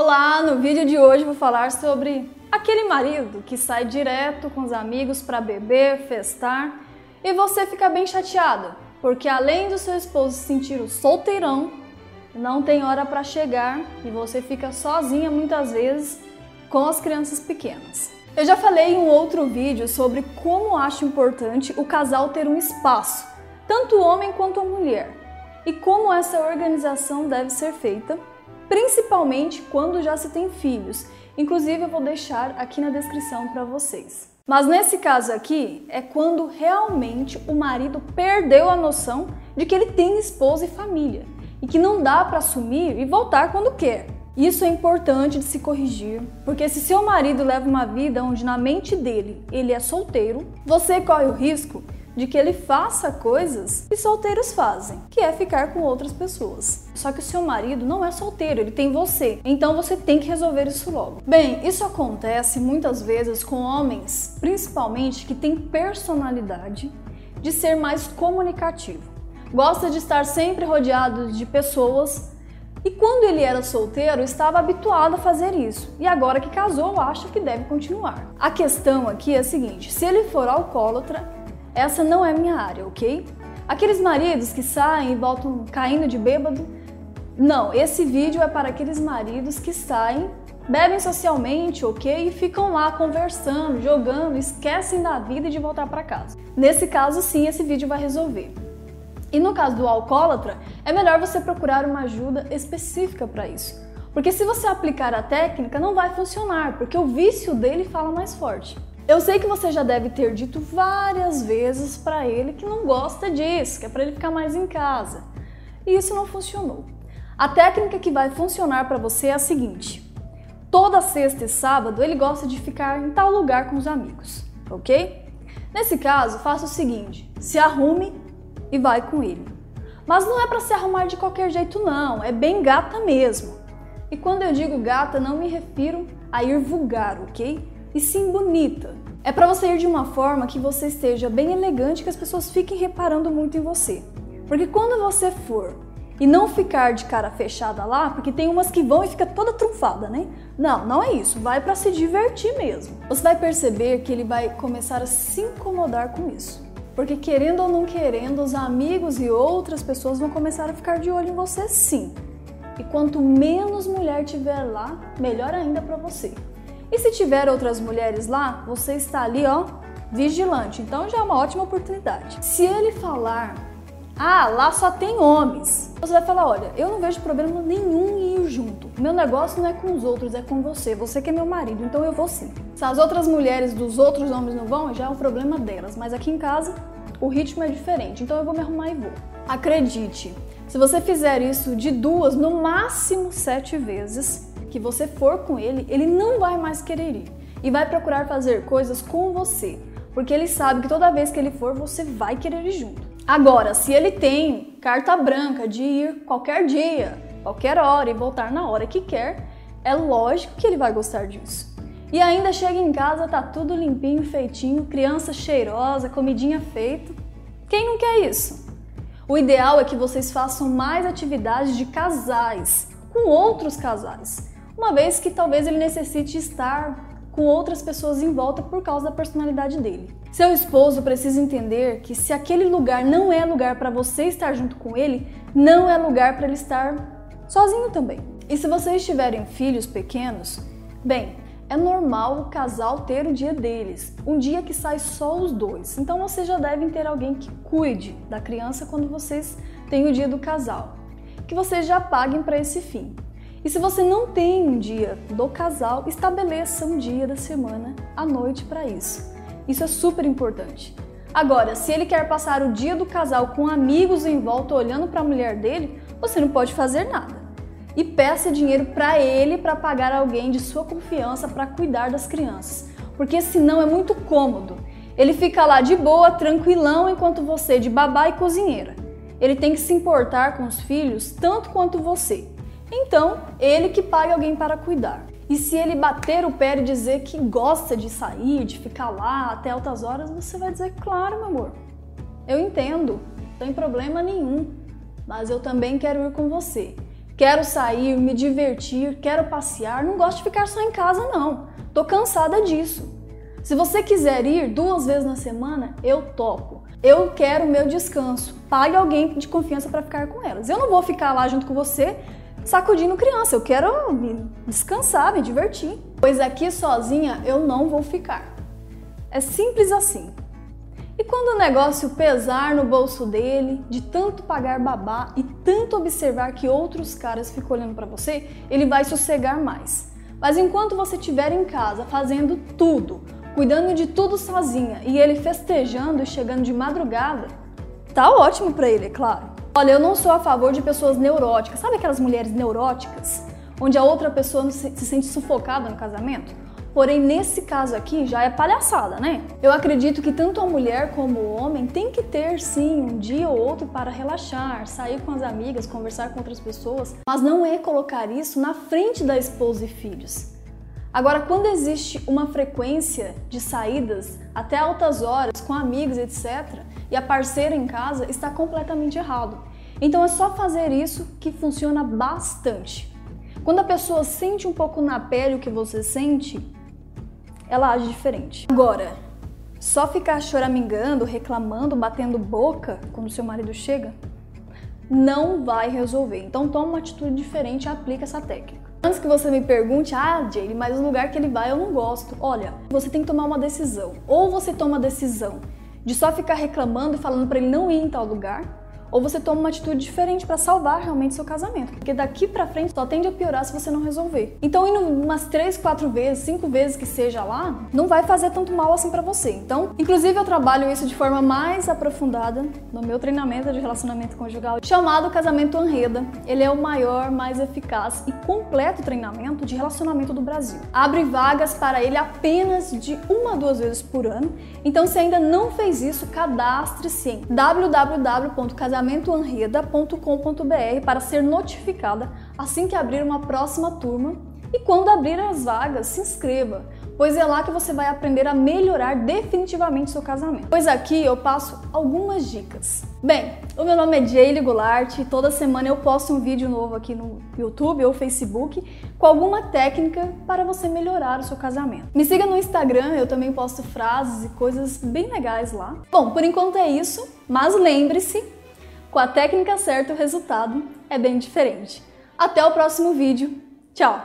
Olá, no vídeo de hoje vou falar sobre aquele marido que sai direto com os amigos para beber, festar e você fica bem chateado, porque além do seu esposo se sentir o solteirão, não tem hora para chegar e você fica sozinha muitas vezes com as crianças pequenas. Eu já falei em um outro vídeo sobre como acho importante o casal ter um espaço, tanto o homem quanto a mulher, e como essa organização deve ser feita principalmente quando já se tem filhos. Inclusive, eu vou deixar aqui na descrição para vocês. Mas nesse caso aqui, é quando realmente o marido perdeu a noção de que ele tem esposa e família e que não dá para assumir e voltar quando quer. Isso é importante de se corrigir, porque se seu marido leva uma vida onde na mente dele ele é solteiro, você corre o risco de que ele faça coisas que solteiros fazem, que é ficar com outras pessoas. Só que o seu marido não é solteiro, ele tem você. Então você tem que resolver isso logo. Bem, isso acontece muitas vezes com homens, principalmente que têm personalidade de ser mais comunicativo. Gosta de estar sempre rodeado de pessoas e quando ele era solteiro, estava habituado a fazer isso. E agora que casou, acha que deve continuar. A questão aqui é a seguinte: se ele for alcoólatra, essa não é minha área, ok? Aqueles maridos que saem e voltam caindo de bêbado, não, esse vídeo é para aqueles maridos que saem, bebem socialmente, ok? E ficam lá conversando, jogando, esquecem da vida e de voltar para casa. Nesse caso, sim, esse vídeo vai resolver. E no caso do alcoólatra, é melhor você procurar uma ajuda específica para isso. Porque se você aplicar a técnica, não vai funcionar, porque o vício dele fala mais forte. Eu sei que você já deve ter dito várias vezes para ele que não gosta disso, que é para ele ficar mais em casa. E isso não funcionou. A técnica que vai funcionar para você é a seguinte: toda sexta e sábado ele gosta de ficar em tal lugar com os amigos, ok? Nesse caso, faça o seguinte: se arrume e vai com ele. Mas não é para se arrumar de qualquer jeito, não, é bem gata mesmo. E quando eu digo gata, não me refiro a ir vulgar, ok? E sim bonita. É para você ir de uma forma que você esteja bem elegante, que as pessoas fiquem reparando muito em você. Porque quando você for e não ficar de cara fechada lá, porque tem umas que vão e fica toda trunfada, né? Não, não é isso. Vai para se divertir mesmo. Você vai perceber que ele vai começar a se incomodar com isso. Porque querendo ou não querendo, os amigos e outras pessoas vão começar a ficar de olho em você sim. E quanto menos mulher tiver lá, melhor ainda para você. E se tiver outras mulheres lá, você está ali, ó, vigilante. Então já é uma ótima oportunidade. Se ele falar, ah, lá só tem homens, você vai falar, olha, eu não vejo problema nenhum em ir junto. Meu negócio não é com os outros, é com você. Você que é meu marido, então eu vou sim. Se as outras mulheres dos outros homens não vão, já é um problema delas. Mas aqui em casa, o ritmo é diferente, então eu vou me arrumar e vou. Acredite, se você fizer isso de duas, no máximo sete vezes, que você for com ele, ele não vai mais querer ir e vai procurar fazer coisas com você, porque ele sabe que toda vez que ele for, você vai querer ir junto. Agora, se ele tem carta branca de ir qualquer dia, qualquer hora e voltar na hora que quer, é lógico que ele vai gostar disso. E ainda chega em casa, tá tudo limpinho, feitinho, criança cheirosa, comidinha feita. Quem não quer isso? O ideal é que vocês façam mais atividades de casais, com outros casais uma vez que talvez ele necessite estar com outras pessoas em volta por causa da personalidade dele. Seu esposo precisa entender que se aquele lugar não é lugar para você estar junto com ele, não é lugar para ele estar sozinho também. E se vocês tiverem filhos pequenos, bem, é normal o casal ter o dia deles, um dia que sai só os dois. Então vocês já devem ter alguém que cuide da criança quando vocês têm o dia do casal, que vocês já paguem para esse fim. E se você não tem um dia do casal, estabeleça um dia da semana à noite para isso. Isso é super importante. Agora, se ele quer passar o dia do casal com amigos em volta olhando para a mulher dele, você não pode fazer nada. E peça dinheiro para ele para pagar alguém de sua confiança para cuidar das crianças, porque senão é muito cômodo. Ele fica lá de boa, tranquilão, enquanto você de babá e cozinheira. Ele tem que se importar com os filhos tanto quanto você. Então, ele que pague alguém para cuidar. E se ele bater o pé e dizer que gosta de sair, de ficar lá até altas horas, você vai dizer: Claro, meu amor, eu entendo, não tem problema nenhum, mas eu também quero ir com você. Quero sair, me divertir, quero passear, não gosto de ficar só em casa não. Tô cansada disso. Se você quiser ir duas vezes na semana, eu topo. Eu quero meu descanso. Pague alguém de confiança para ficar com elas. Eu não vou ficar lá junto com você sacudindo criança. Eu quero me descansar, me divertir. Pois aqui sozinha eu não vou ficar. É simples assim. E quando o negócio pesar no bolso dele, de tanto pagar babá e tanto observar que outros caras ficam olhando para você, ele vai sossegar mais. Mas enquanto você estiver em casa fazendo tudo, cuidando de tudo sozinha e ele festejando e chegando de madrugada, tá ótimo para ele, é claro. Olha, eu não sou a favor de pessoas neuróticas. Sabe aquelas mulheres neuróticas? Onde a outra pessoa se sente sufocada no casamento? Porém, nesse caso aqui já é palhaçada, né? Eu acredito que tanto a mulher como o homem tem que ter sim um dia ou outro para relaxar, sair com as amigas, conversar com outras pessoas, mas não é colocar isso na frente da esposa e filhos. Agora, quando existe uma frequência de saídas até altas horas com amigos, etc., e a parceira em casa, está completamente errado. Então é só fazer isso que funciona bastante. Quando a pessoa sente um pouco na pele o que você sente, ela age diferente. Agora, só ficar choramingando, reclamando, batendo boca quando seu marido chega, não vai resolver. Então toma uma atitude diferente e aplica essa técnica. Antes que você me pergunte, ah, Jay, mas o lugar que ele vai eu não gosto. Olha, você tem que tomar uma decisão. Ou você toma a decisão de só ficar reclamando e falando para ele não ir em tal lugar, ou você toma uma atitude diferente para salvar realmente seu casamento. Porque daqui para frente só tende a piorar se você não resolver. Então, indo umas três, quatro vezes, cinco vezes que seja lá, não vai fazer tanto mal assim para você. Então, inclusive eu trabalho isso de forma mais aprofundada no meu treinamento de relacionamento conjugal, chamado Casamento Anreda. Ele é o maior, mais eficaz e completo treinamento de relacionamento do Brasil. Abre vagas para ele apenas de uma a duas vezes por ano. Então, se ainda não fez isso, cadastre-se em www.casamento casamentoanreda.com.br para ser notificada assim que abrir uma próxima turma e quando abrir as vagas, se inscreva, pois é lá que você vai aprender a melhorar definitivamente seu casamento. Pois aqui eu passo algumas dicas. Bem, o meu nome é Jaylee Goulart e toda semana eu posto um vídeo novo aqui no YouTube ou Facebook com alguma técnica para você melhorar o seu casamento. Me siga no Instagram, eu também posto frases e coisas bem legais lá. Bom, por enquanto é isso, mas lembre-se com a técnica certa, o resultado é bem diferente. Até o próximo vídeo. Tchau!